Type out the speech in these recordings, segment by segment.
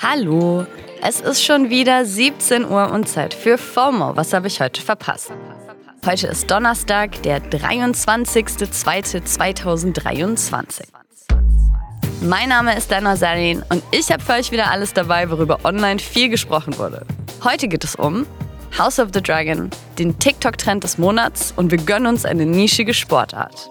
Hallo, es ist schon wieder 17 Uhr und Zeit für FOMO. Was habe ich heute verpasst? Heute ist Donnerstag, der 23.02.2023. Mein Name ist Dana Sarin und ich habe für euch wieder alles dabei, worüber online viel gesprochen wurde. Heute geht es um House of the Dragon, den TikTok-Trend des Monats und wir gönnen uns eine nischige Sportart.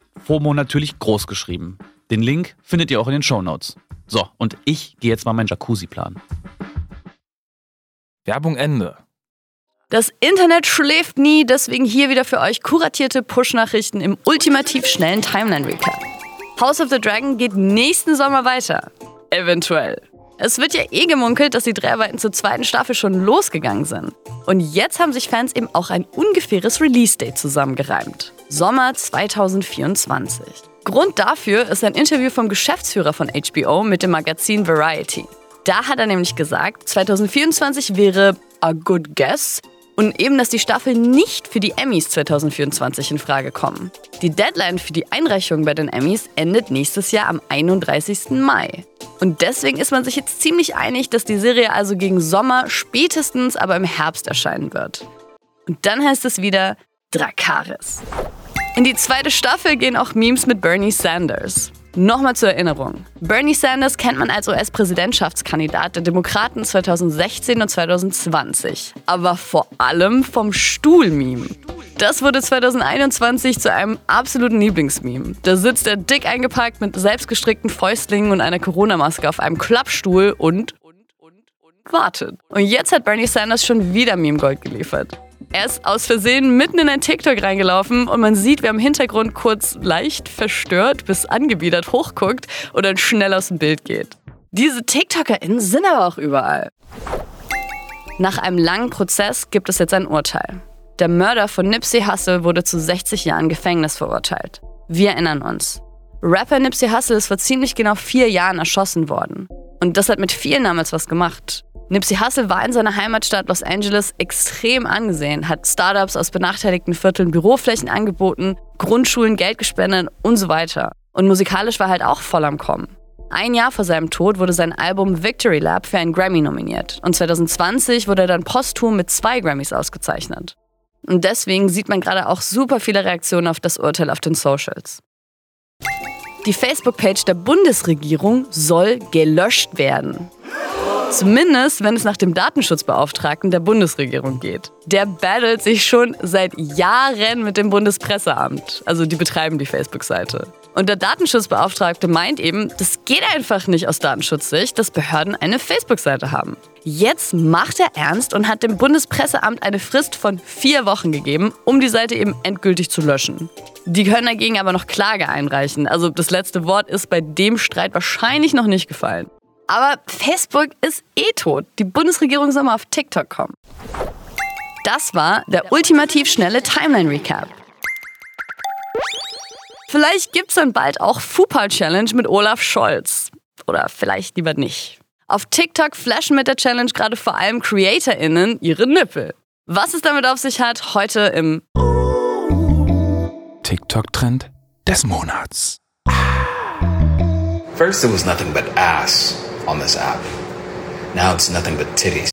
FOMO natürlich groß geschrieben. Den Link findet ihr auch in den Shownotes. So, und ich gehe jetzt mal meinen Jacuzzi planen. Werbung Ende. Das Internet schläft nie, deswegen hier wieder für euch kuratierte Push-Nachrichten im ultimativ schnellen Timeline-Recap. House of the Dragon geht nächsten Sommer weiter. Eventuell. Es wird ja eh gemunkelt, dass die Dreharbeiten zur zweiten Staffel schon losgegangen sind. Und jetzt haben sich Fans eben auch ein ungefähres Release-Date zusammengereimt. Sommer 2024. Grund dafür ist ein Interview vom Geschäftsführer von HBO mit dem Magazin Variety. Da hat er nämlich gesagt, 2024 wäre a good guess und eben, dass die Staffel nicht für die Emmys 2024 in Frage kommen. Die Deadline für die Einreichung bei den Emmys endet nächstes Jahr am 31. Mai. Und deswegen ist man sich jetzt ziemlich einig, dass die Serie also gegen Sommer, spätestens aber im Herbst erscheinen wird. Und dann heißt es wieder Drakaris. In die zweite Staffel gehen auch Memes mit Bernie Sanders. Nochmal zur Erinnerung. Bernie Sanders kennt man als US-Präsidentschaftskandidat der Demokraten 2016 und 2020. Aber vor allem vom Stuhl-Meme. Das wurde 2021 zu einem absoluten Lieblingsmeme. Da sitzt er dick eingepackt mit selbstgestrickten Fäustlingen und einer Corona-Maske auf einem Klappstuhl und wartet. Und jetzt hat Bernie Sanders schon wieder Meme-Gold geliefert. Er ist aus Versehen mitten in ein TikTok reingelaufen und man sieht, wie er im Hintergrund kurz leicht verstört bis angewidert hochguckt und dann schnell aus dem Bild geht. Diese TikTokerInnen sind aber auch überall. Nach einem langen Prozess gibt es jetzt ein Urteil. Der Mörder von Nipsey Hussle wurde zu 60 Jahren Gefängnis verurteilt. Wir erinnern uns. Rapper Nipsey Hussle ist vor ziemlich genau vier Jahren erschossen worden. Und das hat mit vielen damals was gemacht. Nipsey Hussle war in seiner Heimatstadt Los Angeles extrem angesehen, hat Startups aus benachteiligten Vierteln Büroflächen angeboten, Grundschulen Geld gespendet und so weiter. Und musikalisch war halt auch voll am Kommen. Ein Jahr vor seinem Tod wurde sein Album Victory Lab für einen Grammy nominiert. Und 2020 wurde er dann posthum mit zwei Grammys ausgezeichnet. Und deswegen sieht man gerade auch super viele Reaktionen auf das Urteil auf den Socials. Die Facebook-Page der Bundesregierung soll gelöscht werden. Zumindest, wenn es nach dem Datenschutzbeauftragten der Bundesregierung geht. Der battelt sich schon seit Jahren mit dem Bundespresseamt. Also die betreiben die Facebook-Seite. Und der Datenschutzbeauftragte meint eben, das geht einfach nicht aus Datenschutzsicht, dass Behörden eine Facebook-Seite haben. Jetzt macht er ernst und hat dem Bundespresseamt eine Frist von vier Wochen gegeben, um die Seite eben endgültig zu löschen. Die können dagegen aber noch Klage einreichen. Also das letzte Wort ist bei dem Streit wahrscheinlich noch nicht gefallen. Aber Facebook ist eh tot. Die Bundesregierung soll mal auf TikTok kommen. Das war der ultimativ schnelle Timeline-Recap. Vielleicht gibt's dann bald auch Fupa Challenge mit Olaf Scholz. Oder vielleicht lieber nicht. Auf TikTok flashen mit der Challenge gerade vor allem CreatorInnen ihre Nippel. Was es damit auf sich hat, heute im TikTok-Trend des Monats. First, it was nothing but ass on this app. Now it's nothing but titties.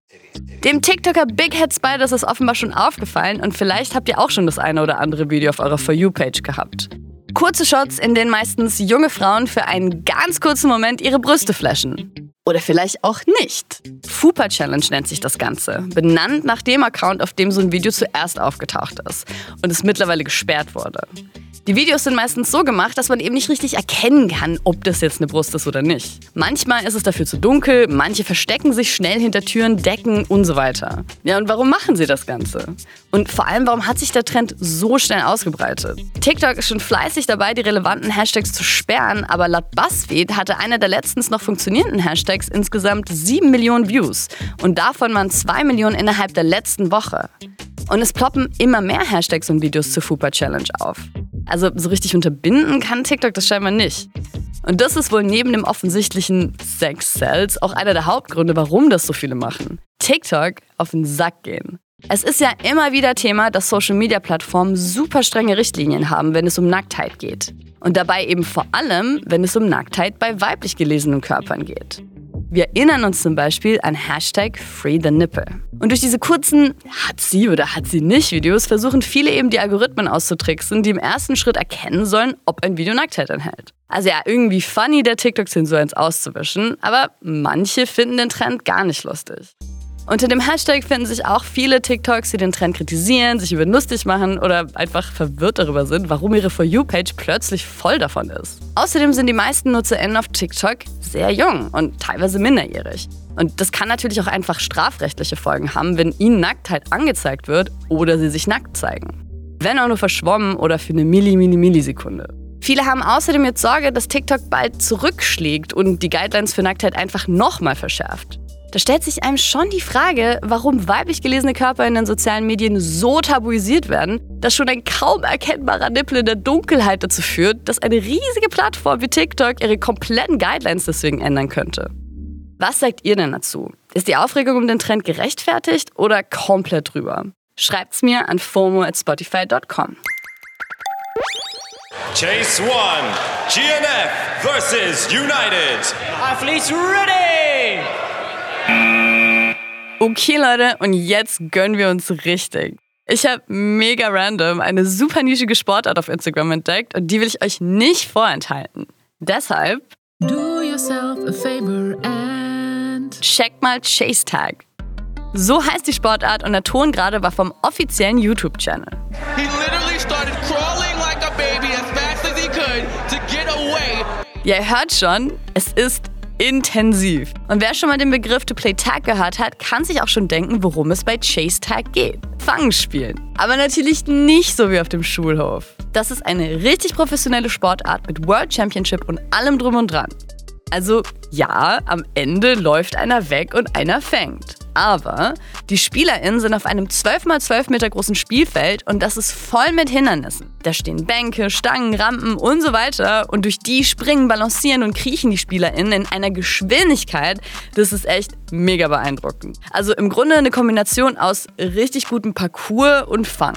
Dem TikToker Big Head Spider ist offenbar schon aufgefallen und vielleicht habt ihr auch schon das eine oder andere Video auf eurer For You-Page gehabt. Kurze Shots, in denen meistens junge Frauen für einen ganz kurzen Moment ihre Brüste flashen. Oder vielleicht auch nicht. Fupa Challenge nennt sich das Ganze. Benannt nach dem Account, auf dem so ein Video zuerst aufgetaucht ist und es mittlerweile gesperrt wurde. Die Videos sind meistens so gemacht, dass man eben nicht richtig erkennen kann, ob das jetzt eine Brust ist oder nicht. Manchmal ist es dafür zu dunkel, manche verstecken sich schnell hinter Türen, Decken und so weiter. Ja, und warum machen sie das Ganze? Und vor allem, warum hat sich der Trend so schnell ausgebreitet? TikTok ist schon fleißig dabei, die relevanten Hashtags zu sperren, aber laut BuzzFeed hatte einer der letztens noch funktionierenden Hashtags insgesamt 7 Millionen Views und davon waren 2 Millionen innerhalb der letzten Woche. Und es ploppen immer mehr Hashtags und Videos zur Fupa Challenge auf. Also so richtig unterbinden kann TikTok das scheinbar nicht. Und das ist wohl neben dem offensichtlichen Sex Cells auch einer der Hauptgründe, warum das so viele machen. TikTok auf den Sack gehen. Es ist ja immer wieder Thema, dass Social-Media-Plattformen super strenge Richtlinien haben, wenn es um Nacktheit geht. Und dabei eben vor allem, wenn es um Nacktheit bei weiblich gelesenen Körpern geht. Wir erinnern uns zum Beispiel an Hashtag Free the Nipple. Und durch diese kurzen hat sie oder hat sie nicht Videos versuchen viele eben die Algorithmen auszutricksen, die im ersten Schritt erkennen sollen, ob ein Video Nacktheit enthält. Also ja, irgendwie funny, der TikTok-Zensur ins auszuwischen, aber manche finden den Trend gar nicht lustig. Unter dem Hashtag finden sich auch viele TikToks, die den Trend kritisieren, sich über lustig machen oder einfach verwirrt darüber sind, warum ihre For You-Page plötzlich voll davon ist. Außerdem sind die meisten NutzerInnen auf TikTok sehr jung und teilweise minderjährig. Und das kann natürlich auch einfach strafrechtliche Folgen haben, wenn ihnen Nacktheit angezeigt wird oder sie sich nackt zeigen. Wenn auch nur verschwommen oder für eine Milli, Milli, Millisekunde. Viele haben außerdem jetzt Sorge, dass TikTok bald zurückschlägt und die Guidelines für Nacktheit einfach nochmal verschärft. Da stellt sich einem schon die Frage, warum weiblich gelesene Körper in den sozialen Medien so tabuisiert werden, dass schon ein kaum erkennbarer Nippel in der Dunkelheit dazu führt, dass eine riesige Plattform wie TikTok ihre kompletten Guidelines deswegen ändern könnte. Was sagt ihr denn dazu? Ist die Aufregung um den Trend gerechtfertigt oder komplett drüber? Schreibt's mir an fomo at spotify.com. Chase one, GNF versus United. Athletes ready! Okay, Leute, und jetzt gönnen wir uns richtig. Ich habe mega random eine super nischige Sportart auf Instagram entdeckt und die will ich euch nicht vorenthalten. Deshalb Do yourself a favor and checkt mal Chase Tag. So heißt die Sportart und der Ton gerade war vom offiziellen YouTube-Channel. He literally started crawling like a baby as fast as he could to get away. Ihr hört schon, es ist intensiv. Und wer schon mal den Begriff To Play Tag gehört hat, kann sich auch schon denken, worum es bei Chase Tag geht. Fangen spielen. Aber natürlich nicht so wie auf dem Schulhof. Das ist eine richtig professionelle Sportart mit World Championship und allem drum und dran. Also ja, am Ende läuft einer weg und einer fängt. Aber die SpielerInnen sind auf einem 12x12 Meter großen Spielfeld und das ist voll mit Hindernissen. Da stehen Bänke, Stangen, Rampen und so weiter und durch die springen, balancieren und kriechen die SpielerInnen in einer Geschwindigkeit, das ist echt mega beeindruckend. Also im Grunde eine Kombination aus richtig gutem Parcours und Fang.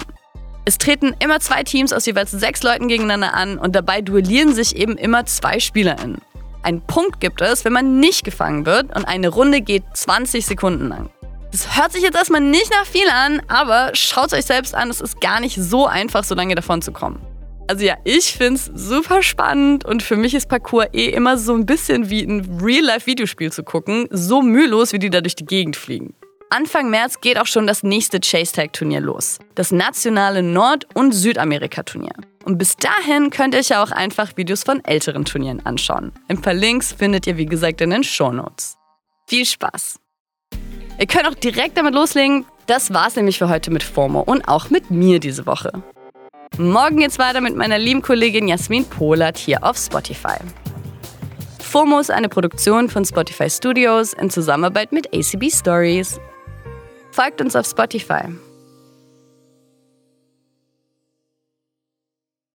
Es treten immer zwei Teams aus jeweils sechs Leuten gegeneinander an und dabei duellieren sich eben immer zwei SpielerInnen. Einen Punkt gibt es, wenn man nicht gefangen wird und eine Runde geht 20 Sekunden lang. Das hört sich jetzt erstmal nicht nach viel an, aber schaut euch selbst an, es ist gar nicht so einfach, so lange davon zu kommen. Also ja, ich find's super spannend und für mich ist Parkour eh immer so ein bisschen wie ein Real-Life-Videospiel zu gucken, so mühelos, wie die da durch die Gegend fliegen. Anfang März geht auch schon das nächste Chase Tag Turnier los. Das nationale Nord- und Südamerika-Turnier. Und bis dahin könnt ihr euch ja auch einfach Videos von älteren Turnieren anschauen. Ein paar Links findet ihr wie gesagt in den Shownotes. Viel Spaß! Ihr könnt auch direkt damit loslegen. Das war's nämlich für heute mit FOMO und auch mit mir diese Woche. Morgen geht's weiter mit meiner lieben Kollegin Jasmin Polat hier auf Spotify. FOMO ist eine Produktion von Spotify Studios in Zusammenarbeit mit ACB Stories. Folgt uns auf Spotify.